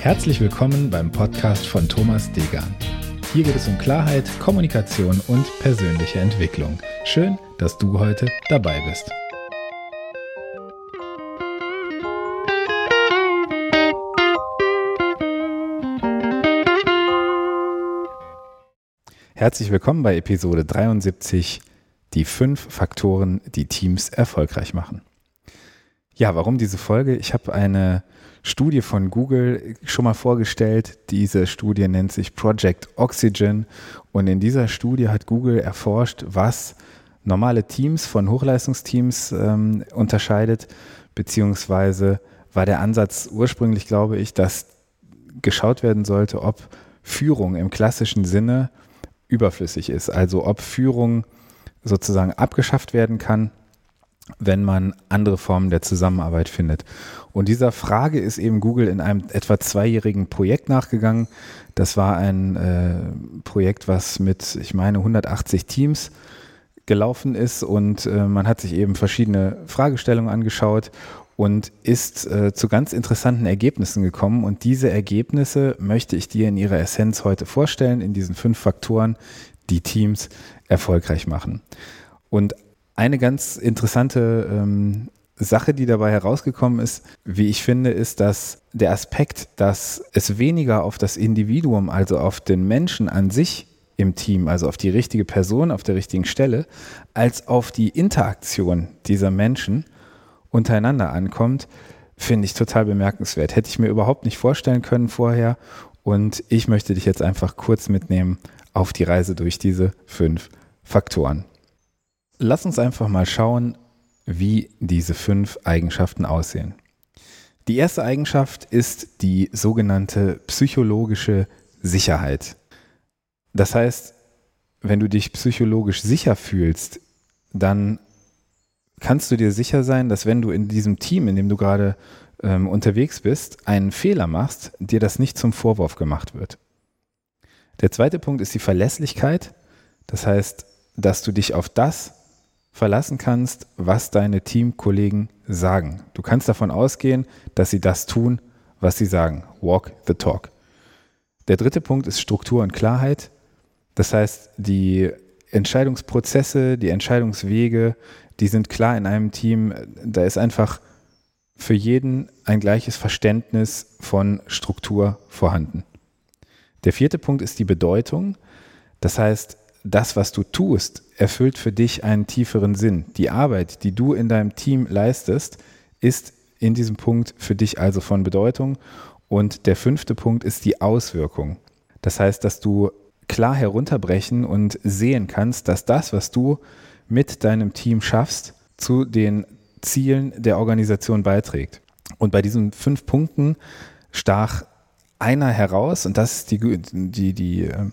Herzlich willkommen beim Podcast von Thomas Degan. Hier geht es um Klarheit, Kommunikation und persönliche Entwicklung. Schön, dass du heute dabei bist. Herzlich willkommen bei Episode 73, die fünf Faktoren, die Teams erfolgreich machen. Ja, warum diese Folge? Ich habe eine Studie von Google schon mal vorgestellt. Diese Studie nennt sich Project Oxygen und in dieser Studie hat Google erforscht, was normale Teams von Hochleistungsteams ähm, unterscheidet, beziehungsweise war der Ansatz ursprünglich, glaube ich, dass geschaut werden sollte, ob Führung im klassischen Sinne überflüssig ist. Also ob Führung sozusagen abgeschafft werden kann, wenn man andere Formen der Zusammenarbeit findet. Und dieser Frage ist eben Google in einem etwa zweijährigen Projekt nachgegangen. Das war ein äh, Projekt, was mit, ich meine, 180 Teams gelaufen ist und äh, man hat sich eben verschiedene Fragestellungen angeschaut und ist äh, zu ganz interessanten Ergebnissen gekommen. Und diese Ergebnisse möchte ich dir in ihrer Essenz heute vorstellen, in diesen fünf Faktoren, die Teams erfolgreich machen. Und eine ganz interessante ähm, Sache, die dabei herausgekommen ist, wie ich finde, ist, dass der Aspekt, dass es weniger auf das Individuum, also auf den Menschen an sich im Team, also auf die richtige Person auf der richtigen Stelle, als auf die Interaktion dieser Menschen untereinander ankommt, finde ich total bemerkenswert. Hätte ich mir überhaupt nicht vorstellen können vorher. Und ich möchte dich jetzt einfach kurz mitnehmen auf die Reise durch diese fünf Faktoren. Lass uns einfach mal schauen, wie diese fünf Eigenschaften aussehen. Die erste Eigenschaft ist die sogenannte psychologische Sicherheit. Das heißt, wenn du dich psychologisch sicher fühlst, dann kannst du dir sicher sein, dass wenn du in diesem Team, in dem du gerade ähm, unterwegs bist, einen Fehler machst, dir das nicht zum Vorwurf gemacht wird. Der zweite Punkt ist die Verlässlichkeit. Das heißt, dass du dich auf das verlassen kannst, was deine Teamkollegen sagen. Du kannst davon ausgehen, dass sie das tun, was sie sagen. Walk the talk. Der dritte Punkt ist Struktur und Klarheit. Das heißt, die Entscheidungsprozesse, die Entscheidungswege, die sind klar in einem Team. Da ist einfach für jeden ein gleiches Verständnis von Struktur vorhanden. Der vierte Punkt ist die Bedeutung. Das heißt, das, was du tust, erfüllt für dich einen tieferen Sinn. Die Arbeit, die du in deinem Team leistest, ist in diesem Punkt für dich also von Bedeutung. Und der fünfte Punkt ist die Auswirkung. Das heißt, dass du klar herunterbrechen und sehen kannst, dass das, was du mit deinem Team schaffst, zu den Zielen der Organisation beiträgt. Und bei diesen fünf Punkten stach einer heraus, und das ist die, die, die, ähm,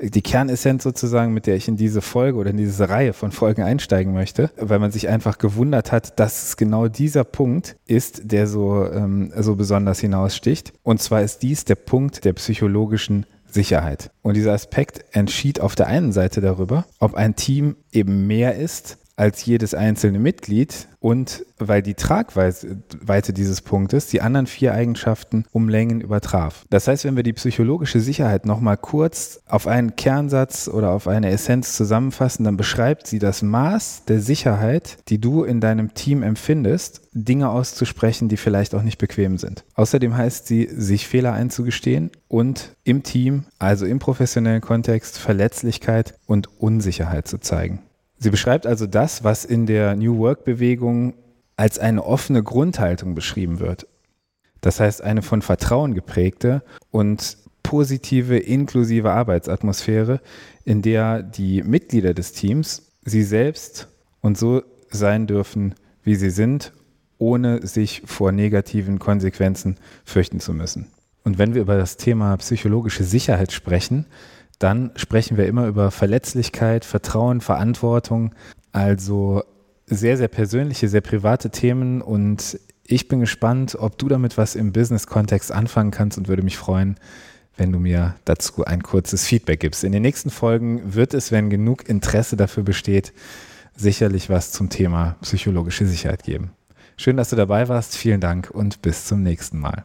die Kernessenz sozusagen, mit der ich in diese Folge oder in diese Reihe von Folgen einsteigen möchte, weil man sich einfach gewundert hat, dass es genau dieser Punkt ist, der so, ähm, so besonders hinaussticht. Und zwar ist dies der Punkt der psychologischen Sicherheit. Und dieser Aspekt entschied auf der einen Seite darüber, ob ein Team eben mehr ist als jedes einzelne Mitglied und weil die Tragweite dieses Punktes die anderen vier Eigenschaften um Längen übertraf. Das heißt, wenn wir die psychologische Sicherheit nochmal kurz auf einen Kernsatz oder auf eine Essenz zusammenfassen, dann beschreibt sie das Maß der Sicherheit, die du in deinem Team empfindest, Dinge auszusprechen, die vielleicht auch nicht bequem sind. Außerdem heißt sie, sich Fehler einzugestehen und im Team, also im professionellen Kontext, Verletzlichkeit und Unsicherheit zu zeigen. Sie beschreibt also das, was in der New Work-Bewegung als eine offene Grundhaltung beschrieben wird. Das heißt, eine von Vertrauen geprägte und positive, inklusive Arbeitsatmosphäre, in der die Mitglieder des Teams sie selbst und so sein dürfen, wie sie sind, ohne sich vor negativen Konsequenzen fürchten zu müssen. Und wenn wir über das Thema psychologische Sicherheit sprechen, dann sprechen wir immer über Verletzlichkeit, Vertrauen, Verantwortung, also sehr, sehr persönliche, sehr private Themen und ich bin gespannt, ob du damit was im Business-Kontext anfangen kannst und würde mich freuen, wenn du mir dazu ein kurzes Feedback gibst. In den nächsten Folgen wird es, wenn genug Interesse dafür besteht, sicherlich was zum Thema psychologische Sicherheit geben. Schön, dass du dabei warst. Vielen Dank und bis zum nächsten Mal.